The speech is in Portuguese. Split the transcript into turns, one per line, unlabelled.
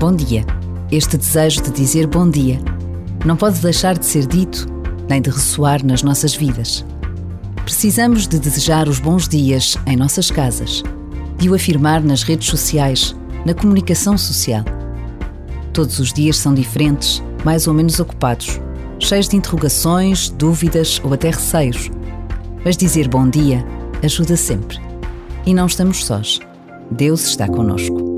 Bom dia. Este desejo de dizer bom dia não pode deixar de ser dito nem de ressoar nas nossas vidas. Precisamos de desejar os bons dias em nossas casas, de o afirmar nas redes sociais, na comunicação social. Todos os dias são diferentes, mais ou menos ocupados, cheios de interrogações, dúvidas ou até receios. Mas dizer bom dia ajuda sempre. E não estamos sós. Deus está conosco.